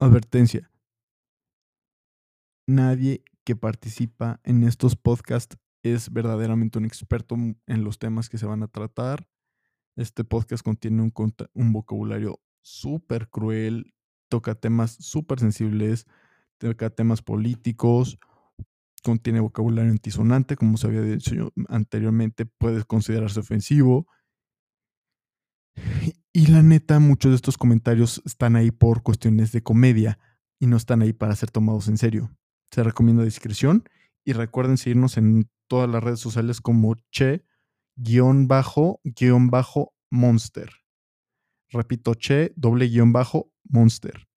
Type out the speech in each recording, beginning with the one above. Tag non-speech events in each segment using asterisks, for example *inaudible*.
Advertencia. Nadie que participa en estos podcasts es verdaderamente un experto en los temas que se van a tratar. Este podcast contiene un, vocabulario súper cruel, toca temas súper sensibles, toca temas políticos, contiene vocabulario antisonante, como se había dicho anteriormente, puede considerarse ofensivo. Y la neta, muchos de estos comentarios están ahí por cuestiones de comedia y no están ahí para ser tomados en serio. Se recomienda discreción y recuerden seguirnos en todas las redes sociales como che-monster. Repito, che doble guion bajo monster.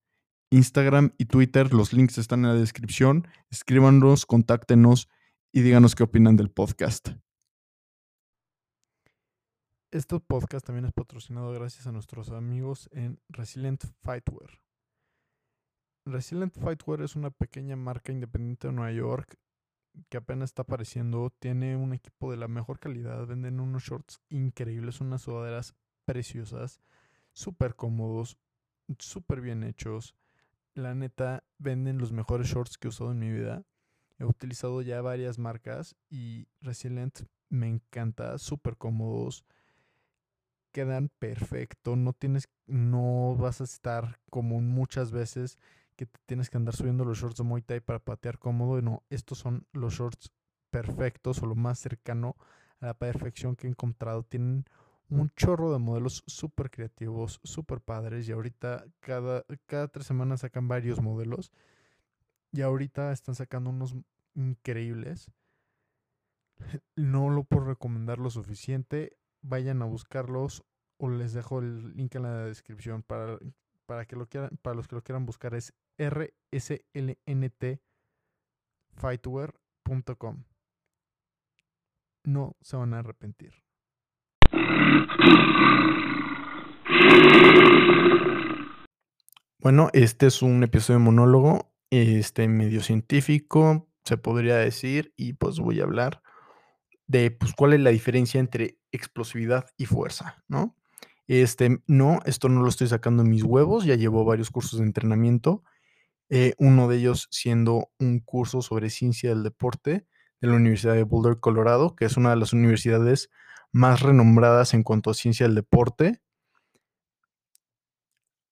Instagram y Twitter, los links están en la descripción. Escríbanos, contáctenos y díganos qué opinan del podcast. Este podcast también es patrocinado gracias a nuestros amigos en Resilient Fightwear. Resilient Fightwear es una pequeña marca independiente de Nueva York que apenas está apareciendo. Tiene un equipo de la mejor calidad. Venden unos shorts increíbles, unas sudaderas preciosas, súper cómodos, súper bien hechos la neta, venden los mejores shorts que he usado en mi vida. He utilizado ya varias marcas y Resilient me encanta, súper cómodos, quedan perfecto, no tienes, no vas a estar como muchas veces que te tienes que andar subiendo los shorts de Muay Thai para patear cómodo. No, estos son los shorts perfectos o lo más cercano a la perfección que he encontrado. Tienen un chorro de modelos súper creativos, súper padres. Y ahorita cada, cada tres semanas sacan varios modelos. Y ahorita están sacando unos increíbles. No lo puedo recomendar lo suficiente. Vayan a buscarlos o les dejo el link en la descripción para, para que lo quieran, para los que lo quieran buscar es rslntfightwear.com. No se van a arrepentir. Bueno, este es un episodio de monólogo, este medio científico, se podría decir, y pues voy a hablar de pues, cuál es la diferencia entre explosividad y fuerza, ¿no? Este, no, esto no lo estoy sacando en mis huevos, ya llevo varios cursos de entrenamiento, eh, uno de ellos siendo un curso sobre ciencia del deporte de la Universidad de Boulder, Colorado, que es una de las universidades más renombradas en cuanto a ciencia del deporte.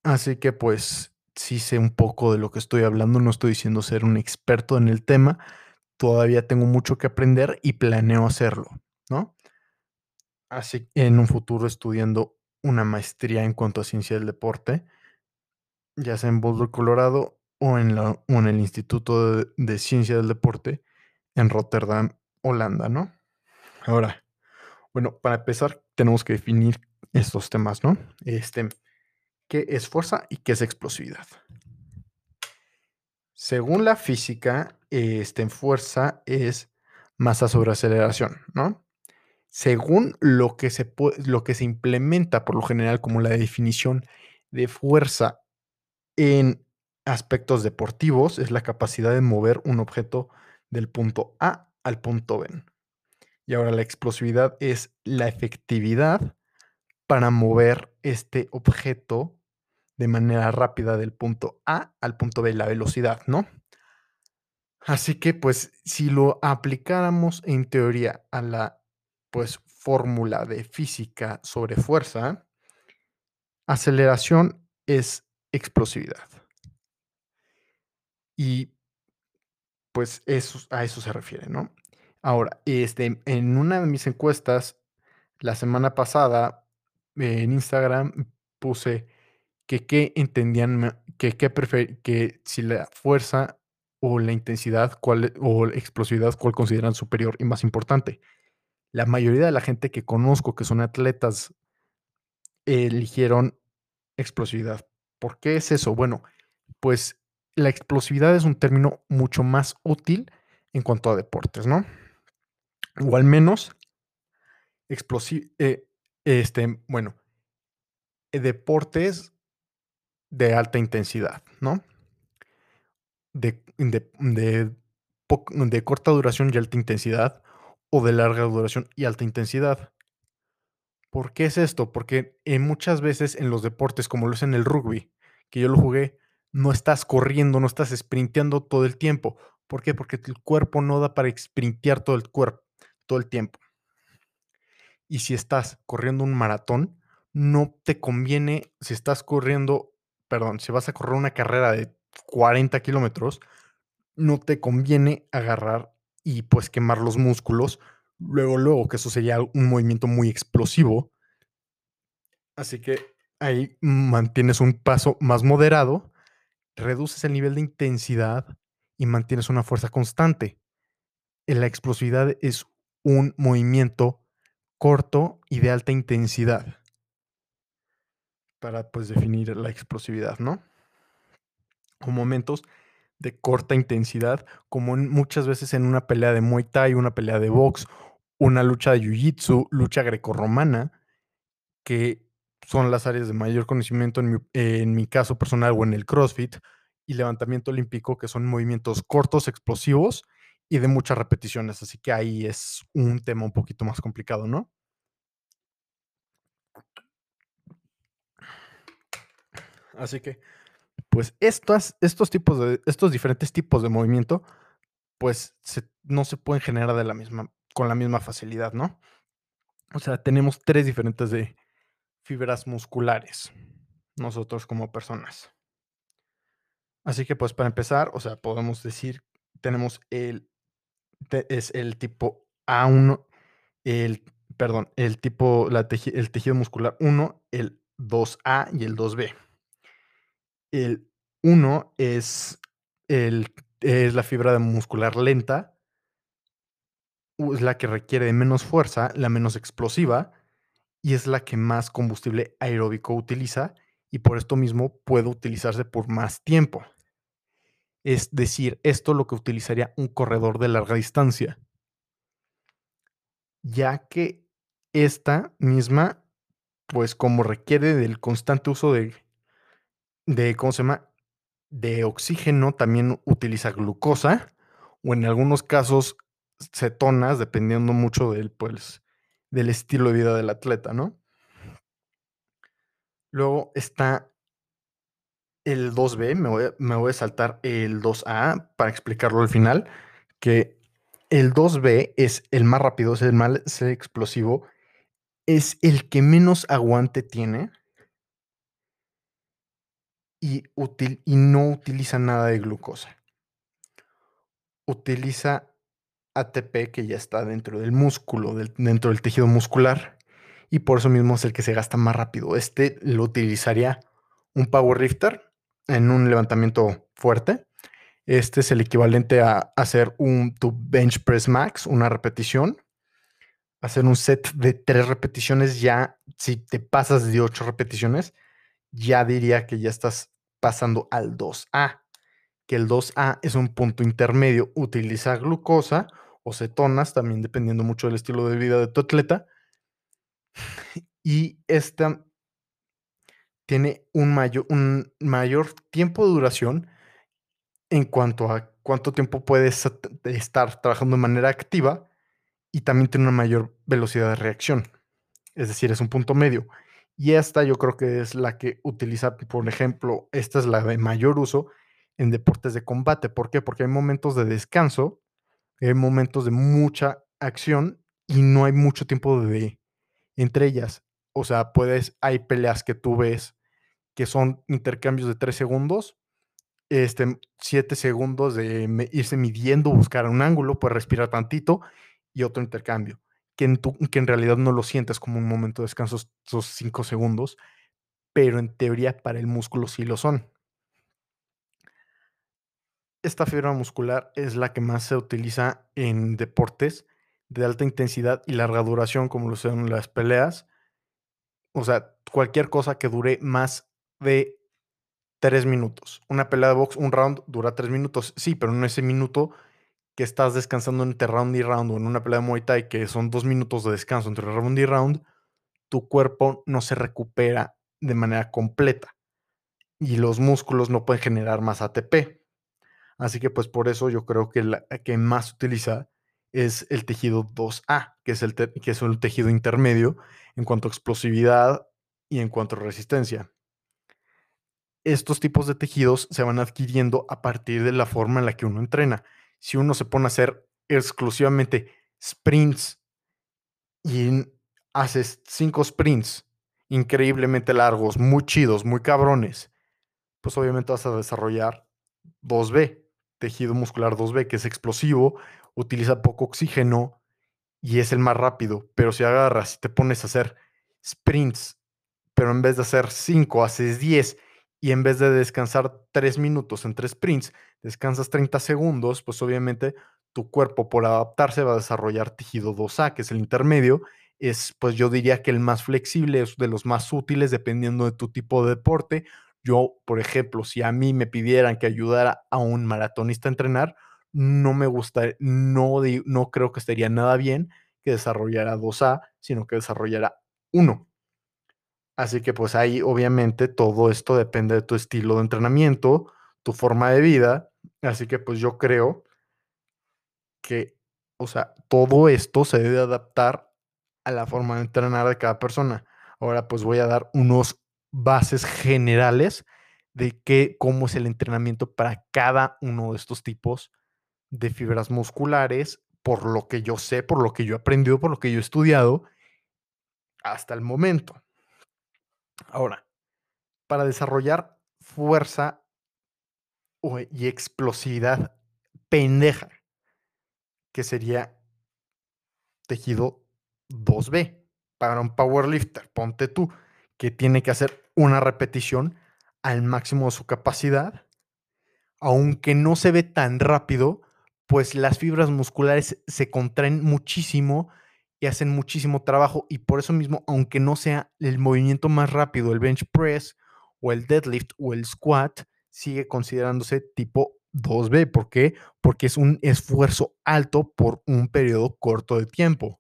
Así que pues sí sé un poco de lo que estoy hablando, no estoy diciendo ser un experto en el tema, todavía tengo mucho que aprender y planeo hacerlo, ¿no? Así en un futuro estudiando una maestría en cuanto a ciencia del deporte, ya sea en Boulder, Colorado o en, el Instituto de, de Ciencia del Deporte en Rotterdam, Holanda, ¿no? Ahora, bueno, para empezar, tenemos que definir estos temas, ¿no? Este, ¿qué es fuerza y qué es explosividad? Según la física, este, fuerza es masa sobre aceleración, ¿no? Según lo que, se lo que se implementa por lo general como la definición de fuerza en aspectos deportivos, es la capacidad de mover un objeto del punto A al punto B. Y ahora la explosividad es la efectividad para mover este objeto de manera rápida del punto A al punto B, la velocidad, ¿no? Así que pues si lo aplicáramos en teoría a la pues fórmula de física sobre fuerza, aceleración es explosividad. Y pues eso, a eso se refiere, ¿no? Ahora, este, en una de mis encuestas, la semana pasada, en Instagram, puse que qué entendían, que, qué que si la fuerza o la intensidad cuál, o la explosividad, cuál consideran superior y más importante. La mayoría de la gente que conozco que son atletas eligieron explosividad. ¿Por qué es eso? Bueno, pues la explosividad es un término mucho más útil en cuanto a deportes, ¿no? o al menos explosivo, eh, este, bueno, eh, deportes de alta intensidad, ¿no? De, de, de, corta duración y alta intensidad o de larga duración y alta intensidad. ¿Por qué es esto? Porque muchas veces en los deportes, como lo es en el rugby, que yo lo jugué, no estás corriendo, no estás sprinteando todo el tiempo. ¿Por qué? Porque el cuerpo no da para sprintear todo el cuerpo, todo el tiempo. Y si estás corriendo un maratón, no te conviene, si estás corriendo, perdón, si vas a correr una carrera de 40 kilómetros, no te conviene agarrar y pues quemar los músculos. Luego, luego, que eso sería un movimiento muy explosivo. Así que ahí mantienes un paso más moderado, reduces el nivel de intensidad y mantienes una fuerza constante. La explosividad es un movimiento corto y de alta intensidad para pues definir la explosividad, ¿no? O momentos de corta intensidad, como muchas veces en una pelea de Muay Thai, una pelea de box, una lucha de Jiu-Jitsu, lucha grecorromana, que son las áreas de mayor conocimiento en mi, en mi, caso personal o en el CrossFit, y levantamiento olímpico, que son movimientos cortos, explosivos y de muchas repeticiones. Así que ahí es un tema un poquito más complicado, ¿no? Así que pues estos, tipos de, estos diferentes tipos de movimiento, pues no se pueden generar de la misma, con la misma facilidad, ¿no? O sea, tenemos tres diferentes de fibras musculares, nosotros como personas. Así que pues para empezar, o sea, podemos decir, tenemos el, es el tipo A1, el, perdón, el tipo, la el tejido muscular 1, el 2A y el 2B. El 1 es, el, es la fibra muscular lenta, es la que requiere de menos fuerza, la menos explosiva, y es la que más combustible aeróbico utiliza, y por esto mismo puede utilizarse por más tiempo. Es decir, esto lo que utilizaría un corredor de larga distancia, ya que esta misma, pues como requiere del constante uso de de, ¿cómo se llama? De oxígeno, también utiliza glucosa o en algunos casos cetonas, dependiendo mucho del, pues, del estilo de vida del atleta, ¿no? Luego está el 2B, me voy, me voy a saltar el 2A para explicarlo al final, que el 2B es el más rápido, es el más explosivo, es el que menos aguante tiene y, no utiliza nada de glucosa. Utiliza ATP que ya está dentro del músculo, dentro del tejido muscular, y por eso mismo es el que se gasta más rápido. Este lo utilizaría un powerlifter en un levantamiento fuerte. Este es el equivalente a hacer un tu bench press max, una repetición. Hacer un set de tres repeticiones ya, si te pasas de ocho repeticiones, ya diría que ya estás pasando al 2A, que el 2A es un punto intermedio. Utiliza glucosa o cetonas, también dependiendo mucho del estilo de vida de tu atleta. Y esta tiene un mayor, un mayor tiempo de duración en cuanto a cuánto tiempo puedes estar trabajando de manera activa y también tiene una mayor velocidad de reacción. Es decir, es un punto medio. Y esta yo creo que es la que utiliza, por ejemplo, esta es la de mayor uso en deportes de combate. ¿Por qué? Porque hay momentos de descanso, hay momentos de mucha acción y no hay mucho tiempo de entre ellas. O sea, puedes, hay peleas que tú ves que son intercambios de tres segundos, este, siete segundos de irse midiendo, buscar un ángulo, puedes respirar tantito y otro intercambio que en, realidad no lo sientes como un momento de descanso esos cinco segundos, pero en teoría para el músculo sí lo son. Esta fibra muscular es la que más se utiliza en deportes de alta intensidad y larga duración, como lo son las peleas. O sea, cualquier cosa que dure más de tres minutos. Una pelea de box, un round dura tres minutos. Sí, pero en ese minuto que estás descansando entre round y round o en una pelea de Muay Thai que son dos minutos de descanso entre round y round, tu cuerpo no se recupera de manera completa y los músculos no pueden generar más ATP. Así que pues por eso yo creo que la que más utiliza es el tejido 2A, que es el, que es el tejido intermedio en cuanto a explosividad y en cuanto a resistencia. estos tipos de tejidos se van adquiriendo a partir de la forma en la que uno entrena. Si uno se pone a hacer exclusivamente sprints y haces cinco sprints increíblemente largos, muy chidos, muy cabrones, pues obviamente vas a desarrollar 2B, tejido muscular 2B, que es explosivo, utiliza poco oxígeno y es el más rápido. Pero si agarras y te pones a hacer sprints, pero en vez de hacer 5, haces 10 y en vez de descansar 3 minutos en 3 sprints, descansas 30 segundos, pues obviamente tu cuerpo por adaptarse va a desarrollar tejido 2A, que es el intermedio. Es, pues yo diría que el más flexible, es de los más útiles dependiendo de tu tipo de deporte. Yo, por ejemplo, si a mí me pidieran que ayudara a un maratonista a entrenar, no me gusta, no, no creo que estaría nada bien que desarrollara 2A, sino que desarrollara 1. Así que pues ahí obviamente todo esto depende de tu estilo de entrenamiento, tu forma de vida. Así que pues yo creo que, o sea, todo esto se debe adaptar a la forma de entrenar de cada persona. Ahora pues voy a dar unos bases generales de qué, cómo es el entrenamiento para cada uno de estos tipos de fibras musculares, por lo que yo sé, por lo que yo he aprendido, por lo que yo he estudiado hasta el momento. Ahora, para desarrollar fuerza y explosividad pendeja, que sería tejido 2B. Para un powerlifter, ponte tú, que tiene que hacer una repetición al máximo de su capacidad, aunque no se ve tan rápido, pues las fibras musculares se contraen muchísimo y hacen muchísimo trabajo y por eso mismo, aunque no sea el movimiento más rápido, el bench press o el deadlift o el squat, sigue considerándose tipo 2B. ¿Por qué? Porque es un esfuerzo alto por un periodo corto de tiempo.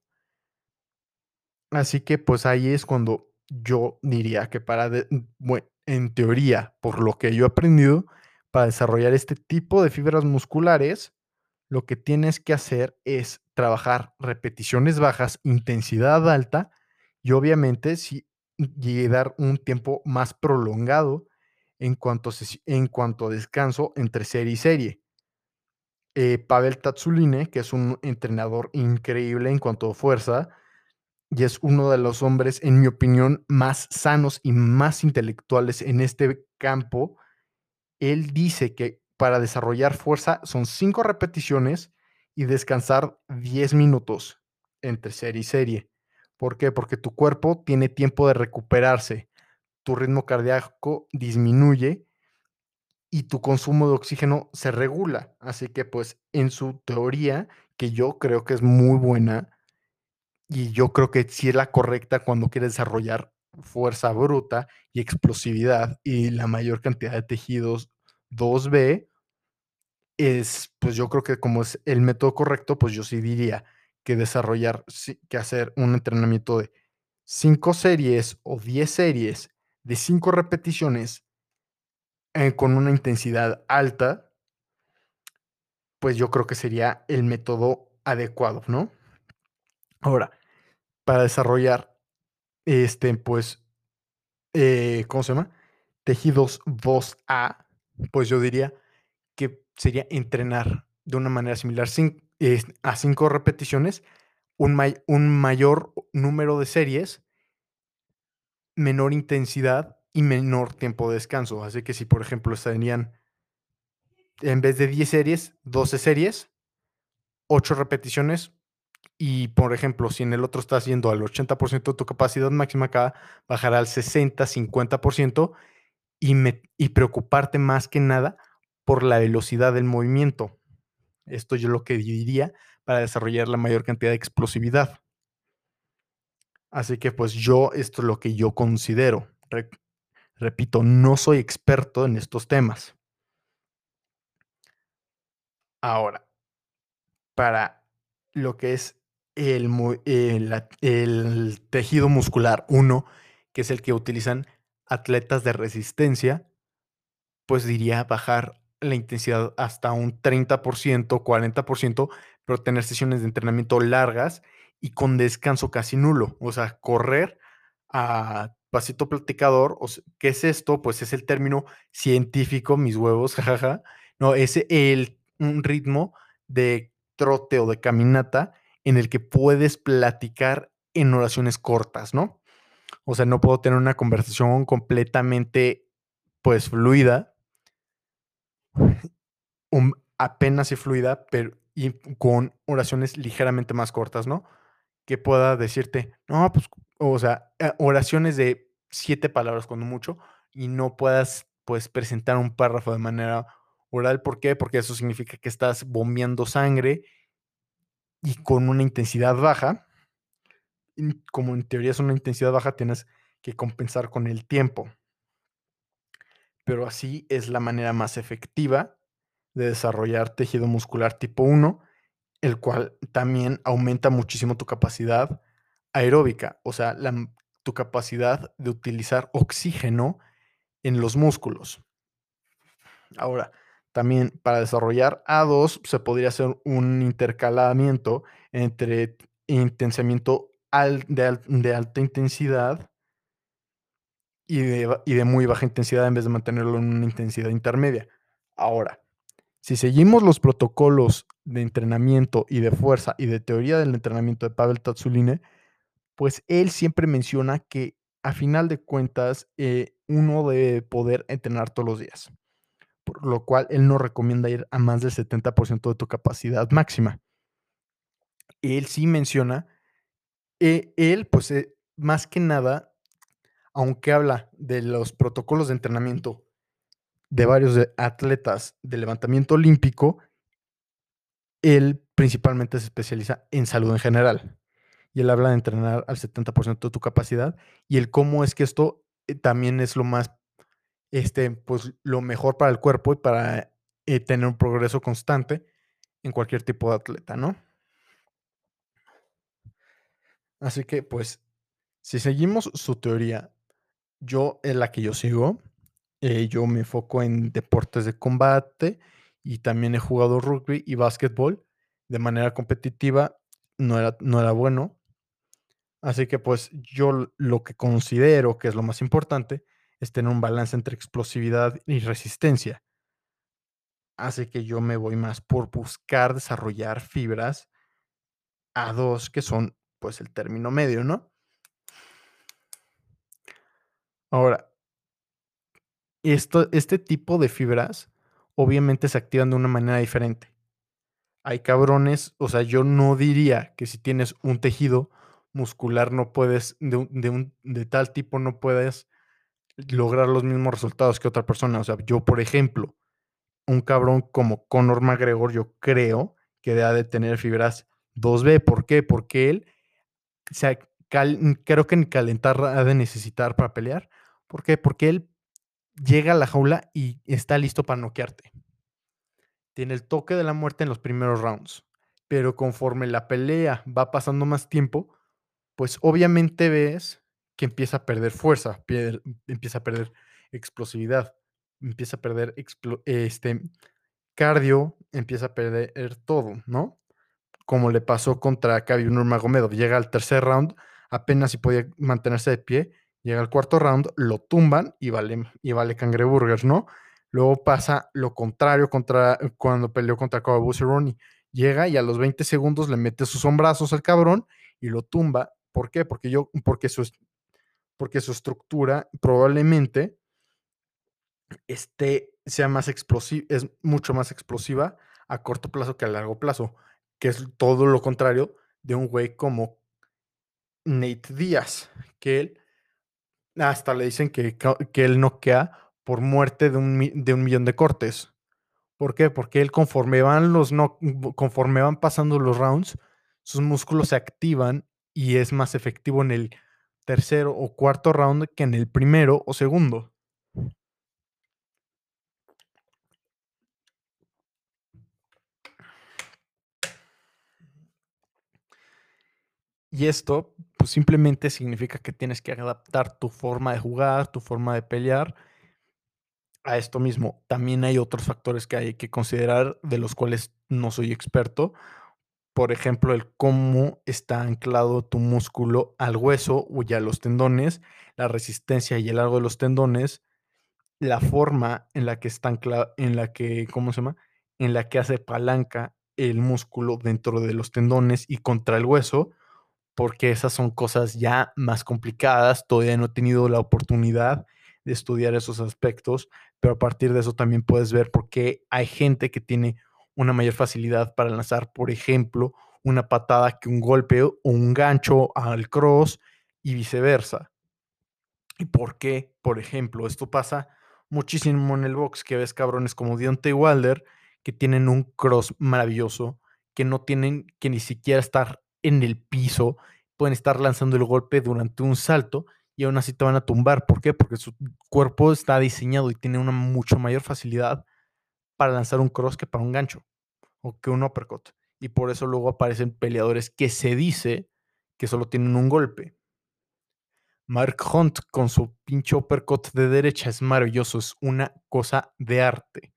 Así que pues ahí es cuando yo diría que para, bueno, en teoría, por lo que yo he aprendido, para desarrollar este tipo de fibras musculares, lo que tienes que hacer es trabajar repeticiones bajas, intensidad alta y obviamente si, dar un tiempo más prolongado en cuanto, en cuanto a descanso entre serie y serie. Eh, Pavel Tatsuline, que es un entrenador increíble en cuanto a fuerza, y es uno de los hombres, en mi opinión, más sanos y más intelectuales en este campo. Él dice que para desarrollar fuerza son cinco repeticiones y descansar 10 minutos entre serie y serie. ¿Por qué? Porque tu cuerpo tiene tiempo de recuperarse, tu ritmo cardíaco disminuye y tu consumo de oxígeno se regula. Así que pues en su teoría, que yo creo que es muy buena y yo creo que sí es la correcta cuando quieres desarrollar fuerza bruta y explosividad y la mayor cantidad de tejidos 2B, es, pues yo creo que como es el método correcto, pues yo sí diría que desarrollar, que hacer un entrenamiento de 5 series o 10 series de 5 repeticiones eh, con una intensidad alta, pues yo creo que sería el método adecuado, ¿no? Ahora, para desarrollar, este, pues, eh, ¿cómo se llama? Tejidos 2A, pues yo diría que sería entrenar de una manera similar a cinco repeticiones, un, mayor número de series, menor intensidad y menor tiempo de descanso. Así que si, por ejemplo, estarían en vez de 10 series, 12 series, 8 repeticiones. Y, por ejemplo, si en el otro estás yendo al 80% de tu capacidad máxima, acá bajará al 60, 50% y, y preocuparte más que nada por la velocidad del movimiento. Esto yo lo que diría para desarrollar la mayor cantidad de explosividad. Así que pues yo, esto es lo que yo considero. repito, no soy experto en estos temas. Ahora, para lo que es el, el, tejido muscular 1, que es el que utilizan atletas de resistencia, pues diría bajar la intensidad hasta un 30%, 40%, pero tener sesiones de entrenamiento largas y con descanso casi nulo. O sea, correr a pasito platicador. O ¿Qué es esto? Pues es el término científico, mis huevos, *laughs* jajaja. No, es el, un ritmo de trote o de caminata en el que puedes platicar en oraciones cortas, ¿no? O sea, no puedo tener una conversación completamente, pues, fluida, um, apenas y fluida, pero y con oraciones ligeramente más cortas, ¿no? Que pueda decirte, no, pues, o sea, eh, oraciones de siete palabras cuando mucho, y no puedas, pues, presentar un párrafo de manera oral. ¿Por qué? Porque eso significa que estás bombeando sangre y con una intensidad baja. Como en teoría es una intensidad baja, tienes que compensar con el tiempo. Pero así es la manera más efectiva de desarrollar tejido muscular tipo 1, el cual también aumenta muchísimo tu capacidad aeróbica, o sea, tu capacidad de utilizar oxígeno en los músculos. Ahora, también para desarrollar A2 se podría hacer un intercalamiento entre intensamiento de, alta intensidad y de, muy baja intensidad en vez de mantenerlo en una intensidad intermedia. Ahora, si seguimos los protocolos de entrenamiento y de fuerza y de teoría del entrenamiento de Pavel Tatsuline, pues él siempre menciona que a final de cuentas eh, uno debe poder entrenar todos los días por lo cual él no recomienda ir a más del 70% de tu capacidad máxima. Él sí menciona, eh, él pues eh, más que nada, aunque habla de los protocolos de entrenamiento de varios atletas de levantamiento olímpico, él principalmente se especializa en salud en general. Y él habla de entrenar al 70% de tu capacidad y el cómo es que esto eh, también es lo más este, pues, lo mejor para el cuerpo y para eh, tener un progreso constante en cualquier tipo de atleta, ¿no? Así que, pues, si seguimos su teoría, yo en la que yo sigo, eh, yo me enfoco en deportes de combate y también he jugado rugby y básquetbol de manera competitiva. No era, no era bueno. Así que pues yo lo que considero que es lo más importante es tener un balance entre explosividad y resistencia. Hace que yo me voy más por buscar desarrollar fibras a dos, que son pues el término medio, ¿no? Ahora, esto, este tipo de fibras obviamente se activan de una manera diferente. Hay cabrones, o sea, yo no diría que si tienes un tejido muscular no puedes, de, de, de tal tipo no puedes lograr los mismos resultados que otra persona. O sea, yo, por ejemplo, un cabrón como Conor McGregor, yo creo que debe de tener fibras 2B. ¿Por qué? Porque él, o sea, creo que ni calentar ha de necesitar para pelear. ¿Por qué? Porque él llega a la jaula y está listo para noquearte. Tiene el toque de la muerte en los primeros rounds. Pero conforme la pelea va pasando más tiempo, pues obviamente ves que empieza a perder fuerza, empieza a perder explosividad, empieza a perder este, cardio, empieza a perder todo, ¿no? Como le pasó contra Khabib Nurmagomedov. Llega al tercer round, apenas si podía mantenerse de pie, llega al cuarto round, lo tumban y vale, y vale cangreburgers, ¿no? Luego pasa lo contrario contra, cuando peleó contra Ronnie. Llega y a los 20 segundos le mete sus hombrazos al cabrón y lo tumba. ¿Por qué? Porque yo, porque su, porque su estructura probablemente esté, sea más explosiva, es mucho más explosiva a corto plazo que a largo plazo, que es todo lo contrario de un güey como Nate Díaz, que él hasta le dicen que, que él noquea por muerte de un, de un millón de cortes. ¿Por qué? Porque él conforme van los no, conforme van pasando los rounds, sus músculos se activan y es más efectivo en el tercero o cuarto round que en el primero o segundo. Y esto pues simplemente significa que tienes que adaptar tu forma de jugar, tu forma de pelear a esto mismo. También hay otros factores que hay que considerar, de los cuales no soy experto, por ejemplo, el cómo está anclado tu músculo al hueso o ya los tendones, la resistencia y el largo de los tendones, la forma en la que está anclado, en la que, ¿cómo se llama? En la que hace palanca el músculo dentro de los tendones y contra el hueso, porque esas son cosas ya más complicadas. Todavía no he tenido la oportunidad de estudiar esos aspectos, pero a partir de eso también puedes ver por qué hay gente que tiene una mayor facilidad para lanzar, por ejemplo, una patada que un golpe o un gancho al cross y viceversa. ¿Y por qué? Por ejemplo, esto pasa muchísimo en el box, que ves cabrones como Deontay Wilder, que tienen un cross maravilloso, que no tienen que ni siquiera estar en el piso, pueden estar lanzando el golpe durante un salto y aún así te van a tumbar. ¿Por qué? Porque su cuerpo está diseñado y tiene una mucho mayor facilidad para lanzar un cross que para un gancho o que un uppercut. Y por eso luego aparecen peleadores que se dice que solo tienen un golpe. Mark Hunt con su pinche uppercut de derecha es maravilloso, es una cosa de arte.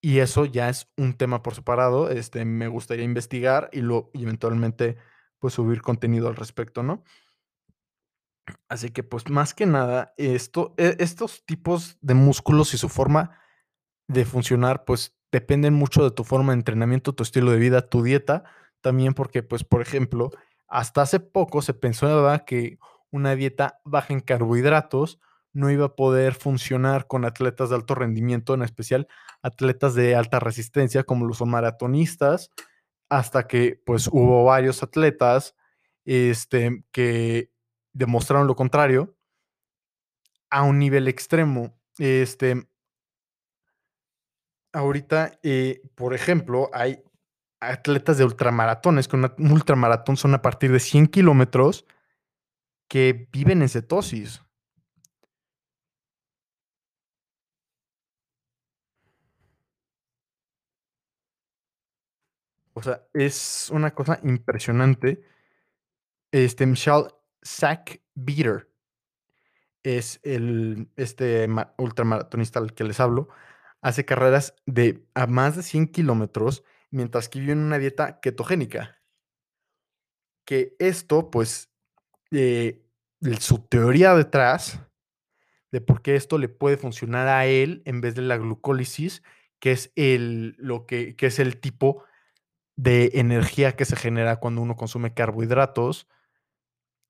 Y eso ya es un tema por separado. Este, me gustaría investigar y, lo, y eventualmente pues subir contenido al respecto, ¿no? Así que pues más que nada, esto, e, estos tipos de músculos y su forma de funcionar pues dependen mucho de tu forma de entrenamiento, tu estilo de vida, tu dieta, también porque pues por ejemplo, hasta hace poco se pensaba que una dieta baja en carbohidratos no iba a poder funcionar con atletas de alto rendimiento, en especial atletas de alta resistencia como los maratonistas, hasta que pues hubo varios atletas este, que demostraron lo contrario a un nivel extremo. Este, ahorita, eh, por ejemplo, hay atletas de ultramaratones, que un ultramaratón son a partir de 100 kilómetros que viven en cetosis. O sea, es una cosa impresionante. Este, Michelle Zach Beater es el, este ultramaratonista al que les hablo. Hace carreras de a más de 100 kilómetros mientras que vive en una dieta ketogénica. Que esto, pues, eh, su teoría detrás de por qué esto le puede funcionar a él en vez de la glucólisis, que es el, lo que, que es el tipo de energía que se genera cuando uno consume carbohidratos.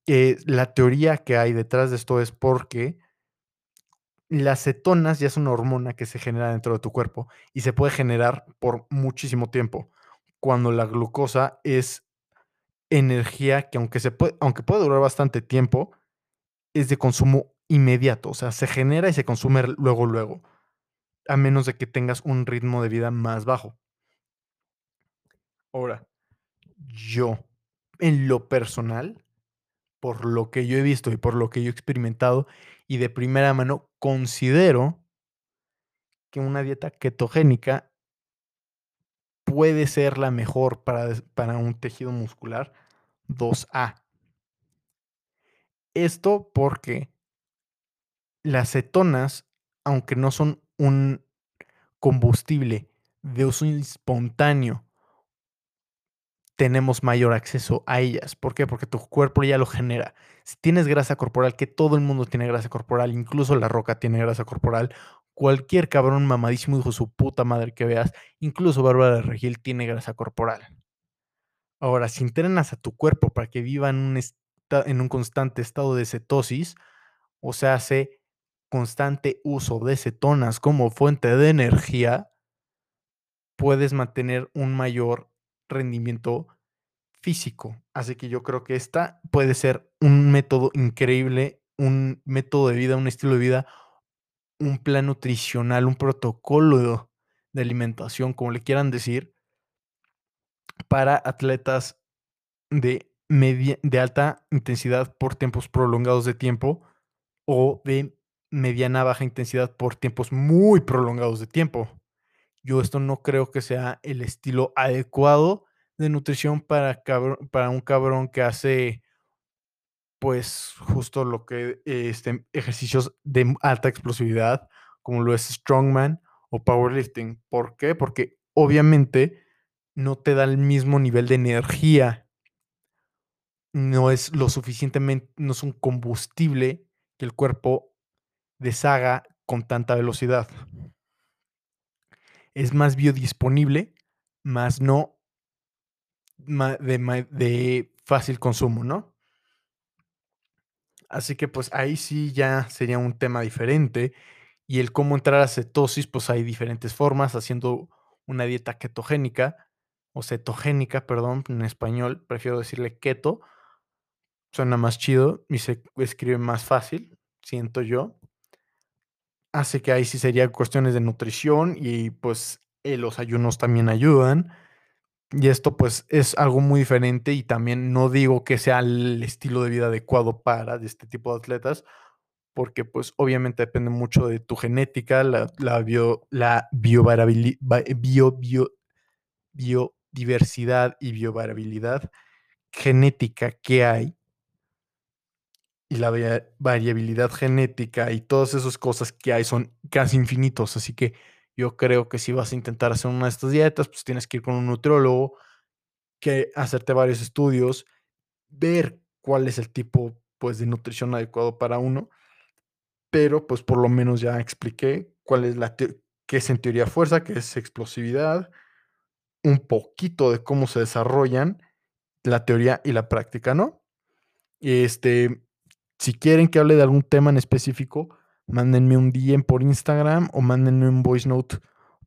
Eh, la teoría que hay detrás de esto es porque las cetonas ya es una hormona que se genera dentro de tu cuerpo y se puede generar por muchísimo tiempo, cuando la glucosa es energía que aunque, se puede, aunque puede durar bastante tiempo, es de consumo inmediato, o sea, se genera y se consume luego, luego, a menos de que tengas un ritmo de vida más bajo. Ahora, yo, en lo personal, por lo que yo he visto y por lo que yo he experimentado y de primera mano, considero que una dieta ketogénica puede ser la mejor para, para un tejido muscular 2A. Esto porque las cetonas, aunque no son un combustible de uso espontáneo tenemos mayor acceso a ellas. ¿Por qué? Porque tu cuerpo ya lo genera. Si tienes grasa corporal, que todo el mundo tiene grasa corporal, incluso la roca tiene grasa corporal, cualquier cabrón mamadísimo hijo de su puta madre que veas, incluso Bárbara de Regil tiene grasa corporal. Ahora, si entrenas a tu cuerpo para que viva en un, en un constante estado de cetosis, o sea, hace constante uso de cetonas como fuente de energía, puedes mantener un mayor rendimiento físico. Así que yo creo que esta puede ser un método increíble, un método de vida, un estilo de vida, un plan nutricional, un protocolo de alimentación, como le quieran decir, para atletas de, media, de alta intensidad por tiempos prolongados de tiempo o de mediana baja intensidad por tiempos muy prolongados de tiempo. Yo esto no creo que sea el estilo adecuado de nutrición para, para un cabrón que hace pues justo lo que este, ejercicios de alta explosividad como lo es strongman o powerlifting. ¿Por qué? Porque obviamente no te da el mismo nivel de energía. No es lo suficientemente, no es un combustible que el cuerpo deshaga con tanta velocidad. Es más biodisponible, más no de, de fácil consumo, ¿no? Así que pues ahí sí ya sería un tema diferente. Y el cómo entrar a cetosis, pues hay diferentes formas, haciendo una dieta ketogénica o cetogénica, perdón, en español, prefiero decirle keto. Suena más chido y se escribe más fácil, siento yo. Hace que ahí sí sería cuestiones de nutrición y pues eh, los ayunos también ayudan. Y esto pues es algo muy diferente y también no digo que sea el estilo de vida adecuado para este tipo de atletas, porque pues obviamente depende mucho de tu genética, la, la, bio, la bio, bio, biodiversidad y biovariabilidad genética que hay y la variabilidad genética y todas esas cosas que hay son casi infinitos. Así que yo creo que si vas a intentar hacer una de estas dietas, pues tienes que ir con un nutriólogo, que hacerte varios estudios, ver cuál es el tipo pues de nutrición adecuado para uno. Pero pues por lo menos ya expliqué cuál es la qué es en teoría fuerza, qué es explosividad, un poquito de cómo se desarrollan la teoría y la práctica, ¿no? Este, si quieren que hable de algún tema en específico, mándenme un DM por Instagram o mándenme un voice note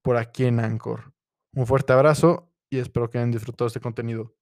por aquí en Anchor. Un fuerte abrazo y espero que hayan disfrutado este contenido.